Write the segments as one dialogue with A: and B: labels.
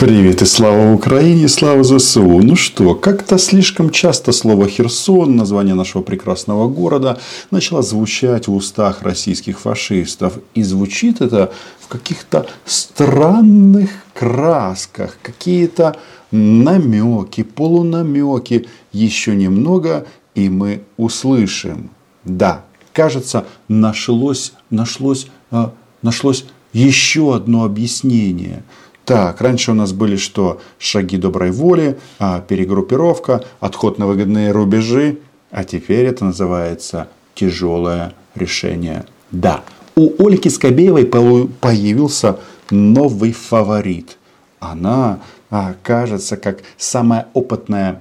A: Привет и слава Украине, слава ЗСУ. Ну что, как-то слишком часто слово Херсон, название нашего прекрасного города, начало звучать в устах российских фашистов. И звучит это в каких-то странных красках, какие-то намеки, полунамеки. Еще немного, и мы услышим. Да, кажется, нашлось, нашлось, а, нашлось еще одно объяснение – так, раньше у нас были что? Шаги доброй воли, а, перегруппировка, отход на выгодные рубежи. А теперь это называется тяжелое решение. Да, у Ольги Скобеевой появился новый фаворит. Она а, кажется как самая опытная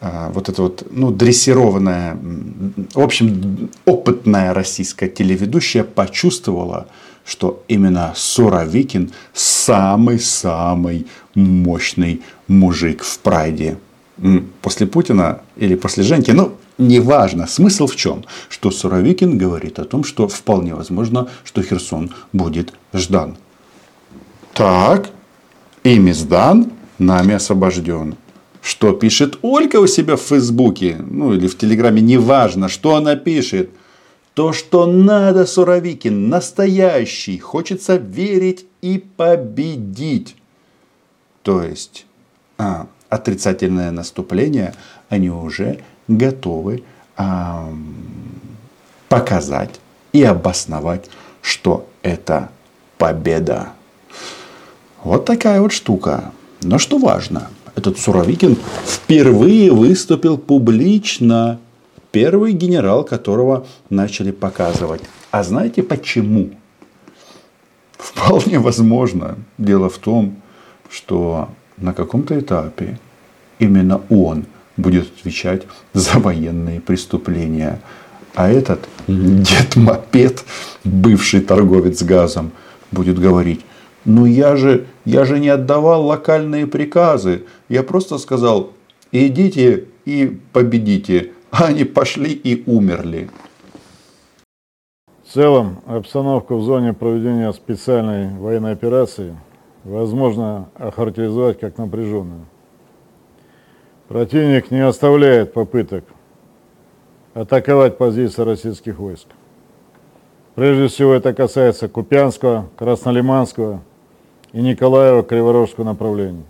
A: а, вот эта вот, ну, дрессированная, в общем, опытная российская телеведущая почувствовала, что именно Суровикин самый-самый мощный мужик в прайде. После Путина или после Женьки, ну, неважно. Смысл в чем? Что Суровикин говорит о том, что вполне возможно, что Херсон будет ждан. Так, ими сдан, нами освобожден. Что пишет Ольга у себя в Фейсбуке, ну или в Телеграме, неважно, что она пишет – то, что надо, Суровикин, настоящий, хочется верить и победить. То есть а, отрицательное наступление они уже готовы а, показать и обосновать, что это победа. Вот такая вот штука. Но что важно, этот Суровикин впервые выступил публично первый генерал, которого начали показывать. А знаете почему? Вполне возможно. Дело в том, что на каком-то этапе именно он будет отвечать за военные преступления. А этот дед Мопед, бывший торговец газом, будет говорить, ну я же, я же не отдавал локальные приказы. Я просто сказал, идите и победите они пошли и умерли.
B: В целом, обстановку в зоне проведения специальной военной операции возможно охарактеризовать как напряженную. Противник не оставляет попыток атаковать позиции российских войск. Прежде всего это касается Купянского, Краснолиманского и Николаева-Криворожского направлений.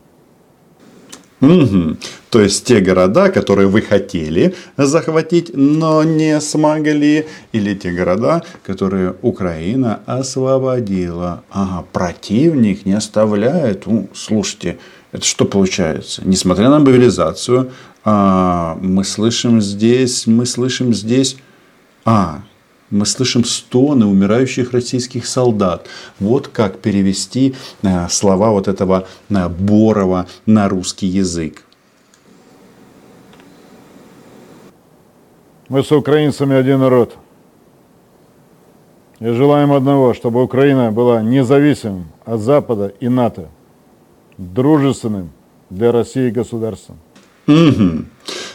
A: Угу. То есть те города, которые вы хотели захватить, но не смогли, или те города, которые Украина освободила. Ага, противник не оставляет. Ну, слушайте, это что получается? Несмотря на мобилизацию, а, мы слышим здесь, мы слышим здесь, а, мы слышим стоны умирающих российских солдат. Вот как перевести э, слова вот этого э, Борова на русский язык.
B: Мы с украинцами один народ. И желаем одного, чтобы Украина была независимым от Запада и НАТО, дружественным для России государством.
A: Угу.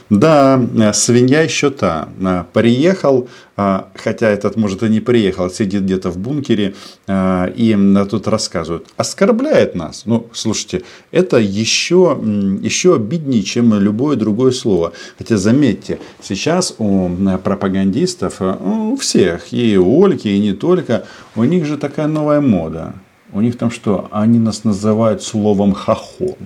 A: Да, э, свинья еще та. Э, приехал, э, хотя этот, может, и не приехал, сидит где-то в бункере и тут рассказывают. Оскорбляет нас. Ну, слушайте, это еще, еще обиднее, чем любое другое слово. Хотя, заметьте, сейчас у пропагандистов, у всех, и у Ольги, и не только, у них же такая новая мода. У них там что? Они нас называют словом хохол.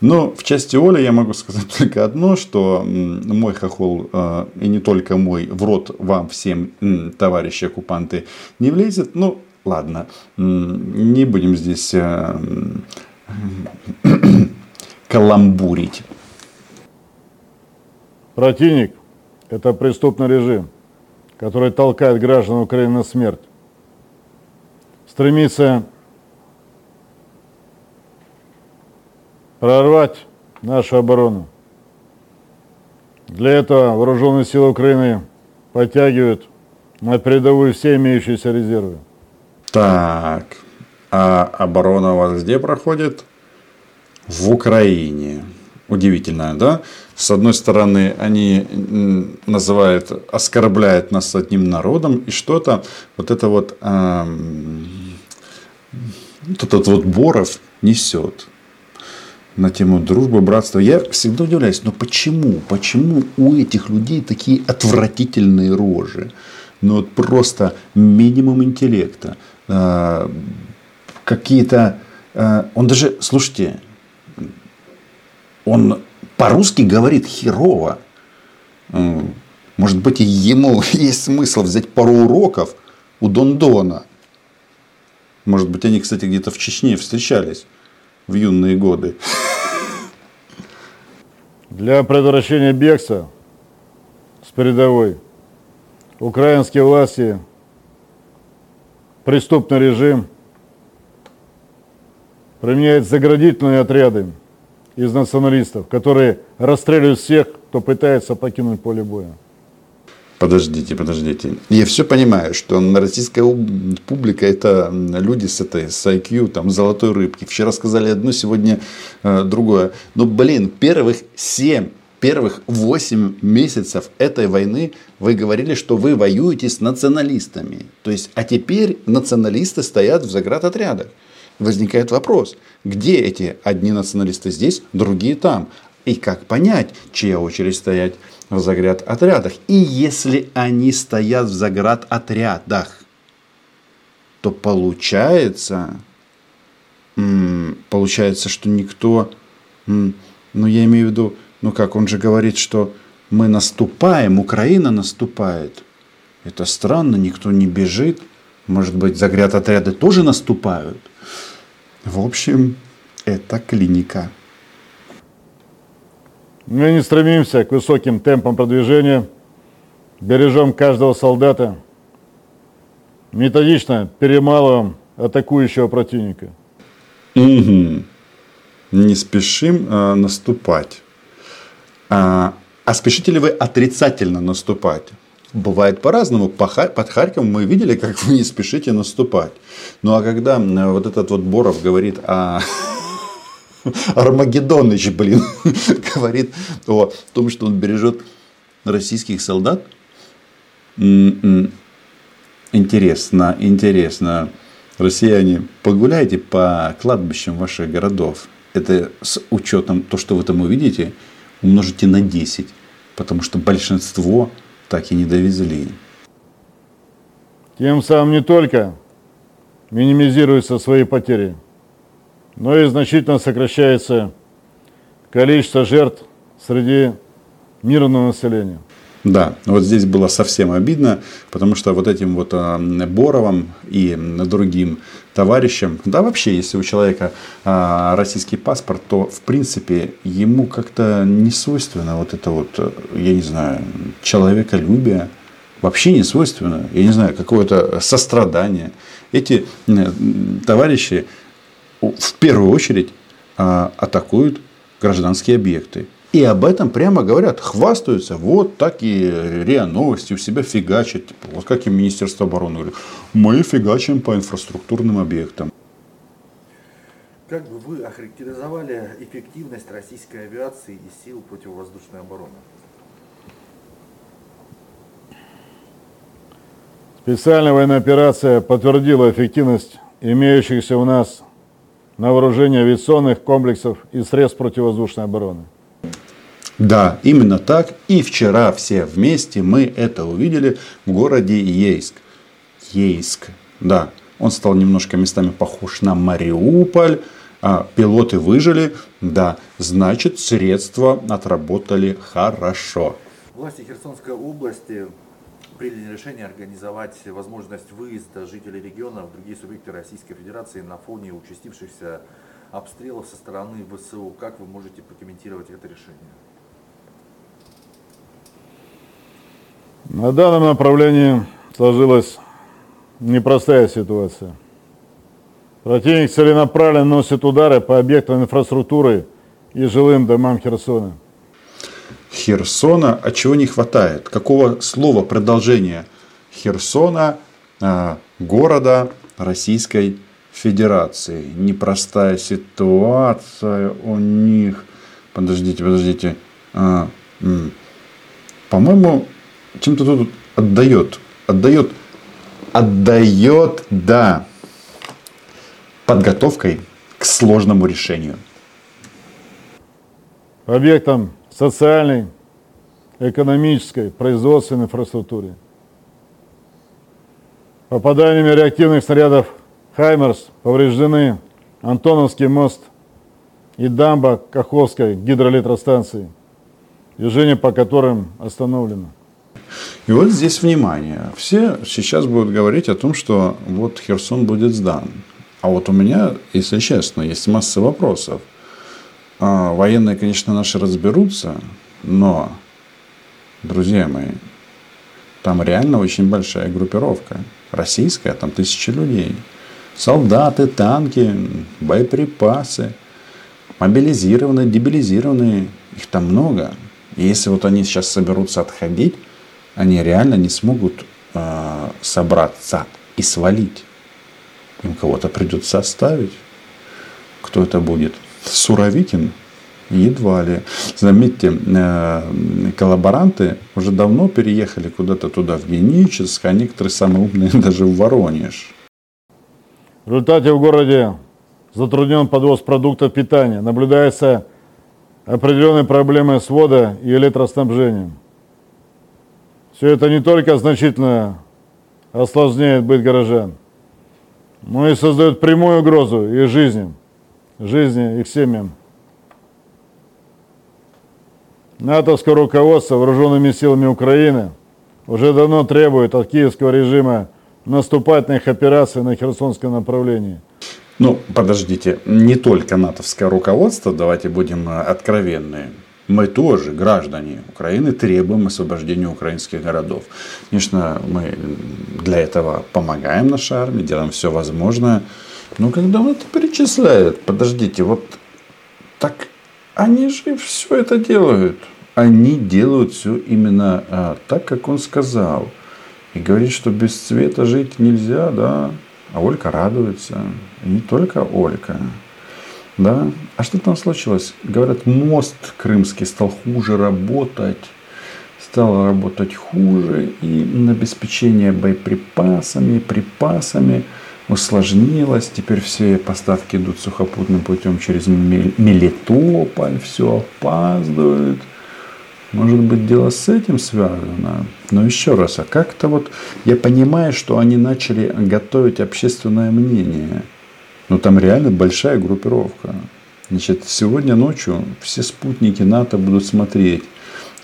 A: Но в части Оли я могу сказать только одно, что мой хохол, э, и не только мой, в рот вам всем, товарищи оккупанты, не влезет. Ну, ладно, не будем здесь э, каламбурить.
B: Противник – это преступный режим, который толкает граждан Украины на смерть. Стремится прорвать нашу оборону. Для этого вооруженные силы Украины подтягивают на передовую все имеющиеся резервы.
A: Так, а оборона у вас где проходит? В Украине. Удивительно, да? С одной стороны, они называют, оскорбляют нас одним народом и что-то, вот это вот, эм, вот этот вот Боров, несет на тему дружбы, братства. Я всегда удивляюсь, но почему? Почему у этих людей такие отвратительные рожи? Ну вот просто минимум интеллекта. Э, какие-то... Э, он даже, слушайте, он по-русски говорит херово. Может быть, ему есть смысл взять пару уроков у Дондона. Может быть, они, кстати, где-то в Чечне встречались в юные годы.
B: Для предотвращения бегства с передовой украинские власти, преступный режим применяет заградительные отряды из националистов, которые расстреливают всех, кто пытается покинуть поле боя.
A: Подождите, подождите. Я все понимаю, что российская публика это люди с этой с IQ, там, золотой рыбки. Вчера сказали одно, сегодня э, другое. Но, блин, первых семь, первых восемь месяцев этой войны вы говорили, что вы воюете с националистами. То есть, а теперь националисты стоят в заградотрядах. Возникает вопрос, где эти одни националисты здесь, другие там? И как понять, чья очередь стоять в загряд отрядах. И если они стоят в заград отрядах, то получается, получается, что никто, ну я имею в виду, ну как он же говорит, что мы наступаем, Украина наступает. Это странно, никто не бежит. Может быть, загряд отряды тоже наступают. В общем, это клиника.
B: Мы не стремимся к высоким темпам продвижения, бережем каждого солдата, методично перемалываем атакующего противника.
A: Угу. Не спешим а, наступать. А, а спешите ли вы отрицательно наступать? Бывает по-разному. Под Харьковом мы видели, как вы не спешите наступать. Ну а когда вот этот вот Боров говорит о Армагеддоныч, блин, говорит о том, что он бережет российских солдат. М-м. Интересно, интересно. Россияне, погуляйте по кладбищам ваших городов. Это с учетом то, что вы там увидите, умножите на 10. Потому что большинство так и не довезли.
B: Тем самым не только минимизируются свои потери, но и значительно сокращается количество жертв среди мирного населения.
A: Да, вот здесь было совсем обидно, потому что вот этим вот а, Боровым и другим товарищам, да вообще, если у человека а, российский паспорт, то в принципе ему как-то не свойственно вот это вот, я не знаю, человеколюбие, вообще не свойственно, я не знаю, какое-то сострадание. Эти товарищи в первую очередь а, атакуют гражданские объекты. И об этом прямо говорят, хвастаются, вот так и РИА Новости у себя фигачат. Типа, вот как и Министерство обороны говорит, мы фигачим по инфраструктурным объектам.
C: Как бы вы охарактеризовали эффективность российской авиации и сил противовоздушной обороны?
B: Специальная военная операция подтвердила эффективность имеющихся у нас на вооружение авиационных комплексов и средств противовоздушной обороны.
A: Да, именно так. И вчера все вместе мы это увидели в городе Ейск. Ейск, да. Он стал немножко местами похож на Мариуполь. А, пилоты выжили. Да, значит, средства отработали хорошо.
C: Власти Херсонской области приняли решение организовать возможность выезда жителей региона в другие субъекты Российской Федерации на фоне участившихся обстрелов со стороны ВСУ. Как вы можете прокомментировать это решение?
B: На данном направлении сложилась непростая ситуация. Противник целенаправленно носит удары по объектам инфраструктуры и жилым домам Херсона.
A: Херсона, а чего не хватает? Какого слова продолжения Херсона, э, города Российской Федерации? Непростая ситуация у них. Подождите, подождите. А, по-моему, чем-то тут отдает. Отдает. Отдает, да. Подготовкой к сложному решению.
B: Объектом социальной, экономической, производственной инфраструктуре. Попаданиями реактивных снарядов «Хаймерс» повреждены Антоновский мост и дамба Каховской гидроэлектростанции, движение по которым остановлено.
A: И вот здесь внимание. Все сейчас будут говорить о том, что вот Херсон будет сдан. А вот у меня, если честно, есть масса вопросов. А, военные, конечно, наши разберутся, но, друзья мои, там реально очень большая группировка. Российская, там тысячи людей. Солдаты, танки, боеприпасы, мобилизированные, дебилизированные. Их там много. И если вот они сейчас соберутся отходить, они реально не смогут э, собраться и свалить. Им кого-то придется оставить. Кто это будет? Суровикин? Едва ли. Заметьте, э, коллаборанты уже давно переехали куда-то туда, в Геническ, а некоторые самые умные даже в Воронеж.
B: В результате в городе затруднен подвоз продуктов питания. Наблюдается определенные проблемы с водой и электроснабжением. Все это не только значительно осложняет быт горожан, но и создает прямую угрозу их жизни, жизни их семьям. НАТОвское руководство вооруженными силами Украины уже давно требует от киевского режима наступательных операций на Херсонском направлении.
A: Ну, подождите, не только натовское руководство, давайте будем э, откровенны. Мы тоже, граждане Украины, требуем освобождения украинских городов. Конечно, мы для этого помогаем нашей армии, делаем все возможное. Но когда он это перечисляет, подождите, вот так они же все это делают. Они делают все именно а, так, как он сказал. И говорит, что без цвета жить нельзя, да. А Олька радуется. И не только Олька. Да? А что там случилось? Говорят, мост крымский стал хуже работать. Стал работать хуже. И на обеспечение боеприпасами, припасами усложнилось. Теперь все поставки идут сухопутным путем через Мелитополь. Все опаздывают. Может быть, дело с этим связано. Но еще раз, а как-то вот я понимаю, что они начали готовить общественное мнение. Но там реально большая группировка. Значит, сегодня ночью все спутники НАТО будут смотреть,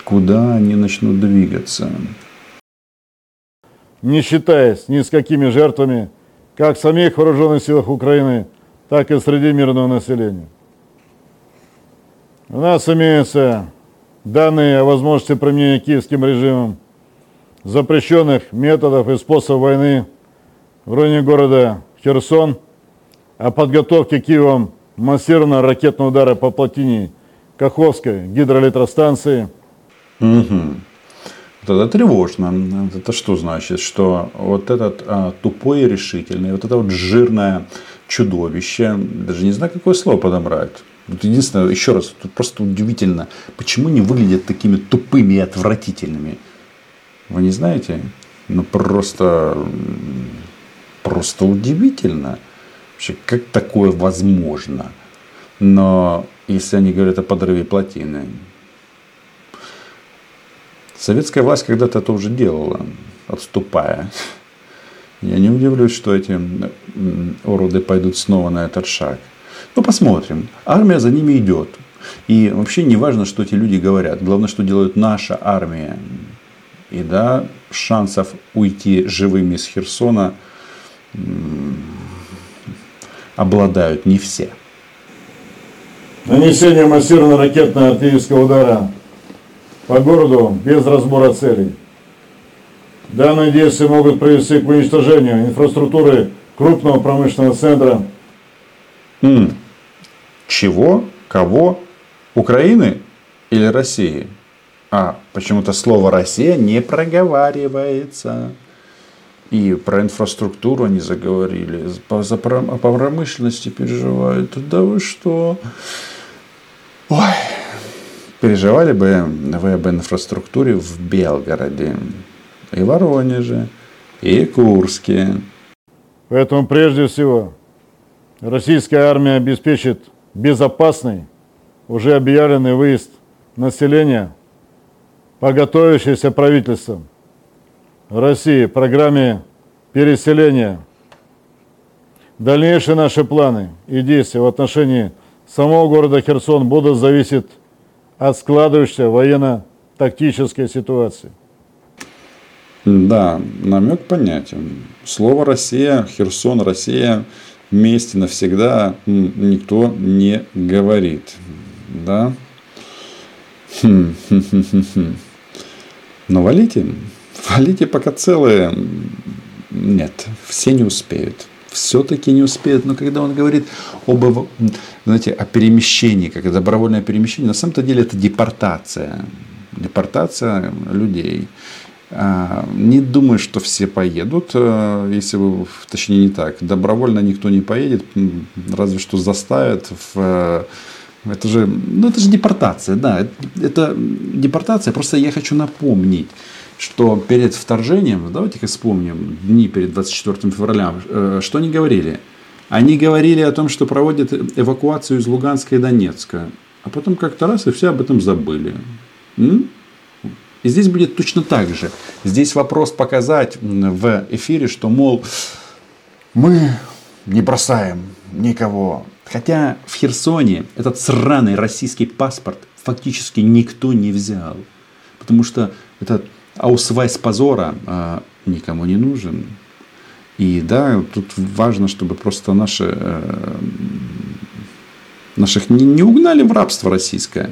A: куда они начнут двигаться.
B: Не считаясь ни с какими жертвами, как в самих вооруженных силах Украины, так и среди мирного населения. У нас имеются данные о возможности применения киевским режимом запрещенных методов и способов войны в районе города Херсон, о подготовке Киевом массированного ракетного удара по плотине Каховской гидроэлектростанции.
A: Угу. Это тревожно. Это что значит? Что вот этот а, тупой и решительный, вот это вот жирное чудовище, даже не знаю, какое слово подобрать. Вот единственное, еще раз, тут просто удивительно, почему они выглядят такими тупыми и отвратительными. Вы не знаете? Ну просто, просто удивительно. Вообще, как такое возможно? Но если они говорят о подрыве плотины, советская власть когда-то это уже делала, отступая. Я не удивлюсь, что эти уроды пойдут снова на этот шаг. Ну, посмотрим. Армия за ними идет. И вообще не важно, что эти люди говорят. Главное, что делает наша армия. И да, шансов уйти живыми из Херсона обладают не все.
B: Нанесение массированного ракетного артиллерийского удара по городу без разбора целей. Данные действия могут привести к уничтожению инфраструктуры крупного промышленного центра.
A: М. Чего? Кого? Украины или России? А почему-то слово Россия не проговаривается. И про инфраструктуру они заговорили, за, промышленности переживают. Да вы что? Ой, переживали бы вы об инфраструктуре в Белгороде, и Воронеже, и Курске.
B: Поэтому прежде всего Российская армия обеспечит безопасный, уже объявленный выезд населения по готовящейся правительством России программе переселения. Дальнейшие наши планы и действия в отношении самого города Херсон будут зависеть от складывающейся военно-тактической ситуации.
A: Да, намек понятен. Слово «Россия», Херсон, Россия вместе навсегда никто не говорит. Да? Хм, хм, хм. Но валите, валите пока целые. Нет, все не успеют. Все-таки не успеют. Но когда он говорит об, знаете, о перемещении, как добровольное перемещение, на самом-то деле это депортация. Депортация людей. А, не думаю, что все поедут, э, если вы, точнее не так, добровольно никто не поедет, разве что заставят в э, это же, ну это же депортация, да, это депортация, просто я хочу напомнить, что перед вторжением, давайте-ка вспомним дни перед 24 февраля, э, что они говорили? Они говорили о том, что проводят эвакуацию из Луганска и Донецка, а потом как-то раз и все об этом забыли. И здесь будет точно так же. Здесь вопрос показать в эфире, что, мол, мы не бросаем никого. Хотя в Херсоне этот сраный российский паспорт фактически никто не взял. Потому что этот аусвайс позора а, никому не нужен. И да, тут важно, чтобы просто наши, э, наших не, не угнали в рабство российское.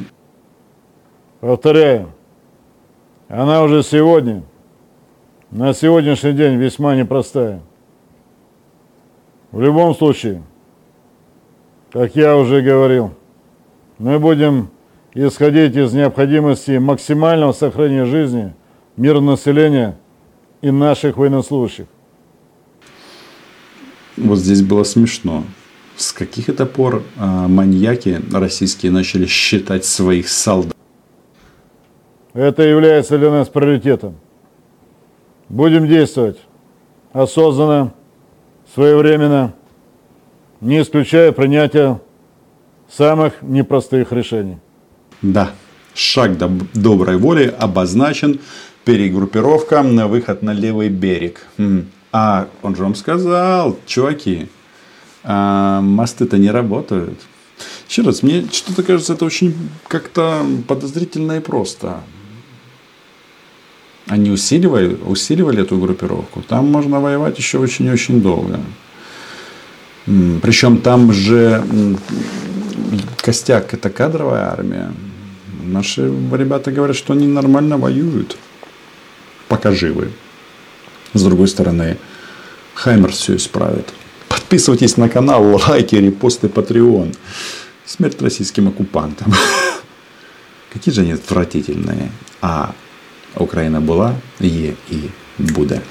B: Повторяю, она уже сегодня, на сегодняшний день весьма непростая. В любом случае, как я уже говорил, мы будем исходить из необходимости максимального сохранения жизни мирного населения и наших военнослужащих.
A: Вот здесь было смешно. С каких это пор а, маньяки российские начали считать своих солдат?
B: Это является для нас приоритетом. Будем действовать осознанно, своевременно, не исключая принятия самых непростых решений.
A: Да, шаг до доброй воли обозначен. Перегруппировка на выход на левый берег. А он же вам сказал, чуваки, а мосты-то не работают. Еще раз, мне что-то кажется, это очень как-то подозрительно и просто они усиливали, усиливали эту группировку, там можно воевать еще очень-очень долго. Причем там же костяк это кадровая армия. Наши ребята говорят, что они нормально воюют, пока живы. С другой стороны, Хаймер все исправит. Подписывайтесь на канал, лайки, репосты, Patreon. Смерть российским оккупантам. Какие же они отвратительные. А Україна була, є і буде.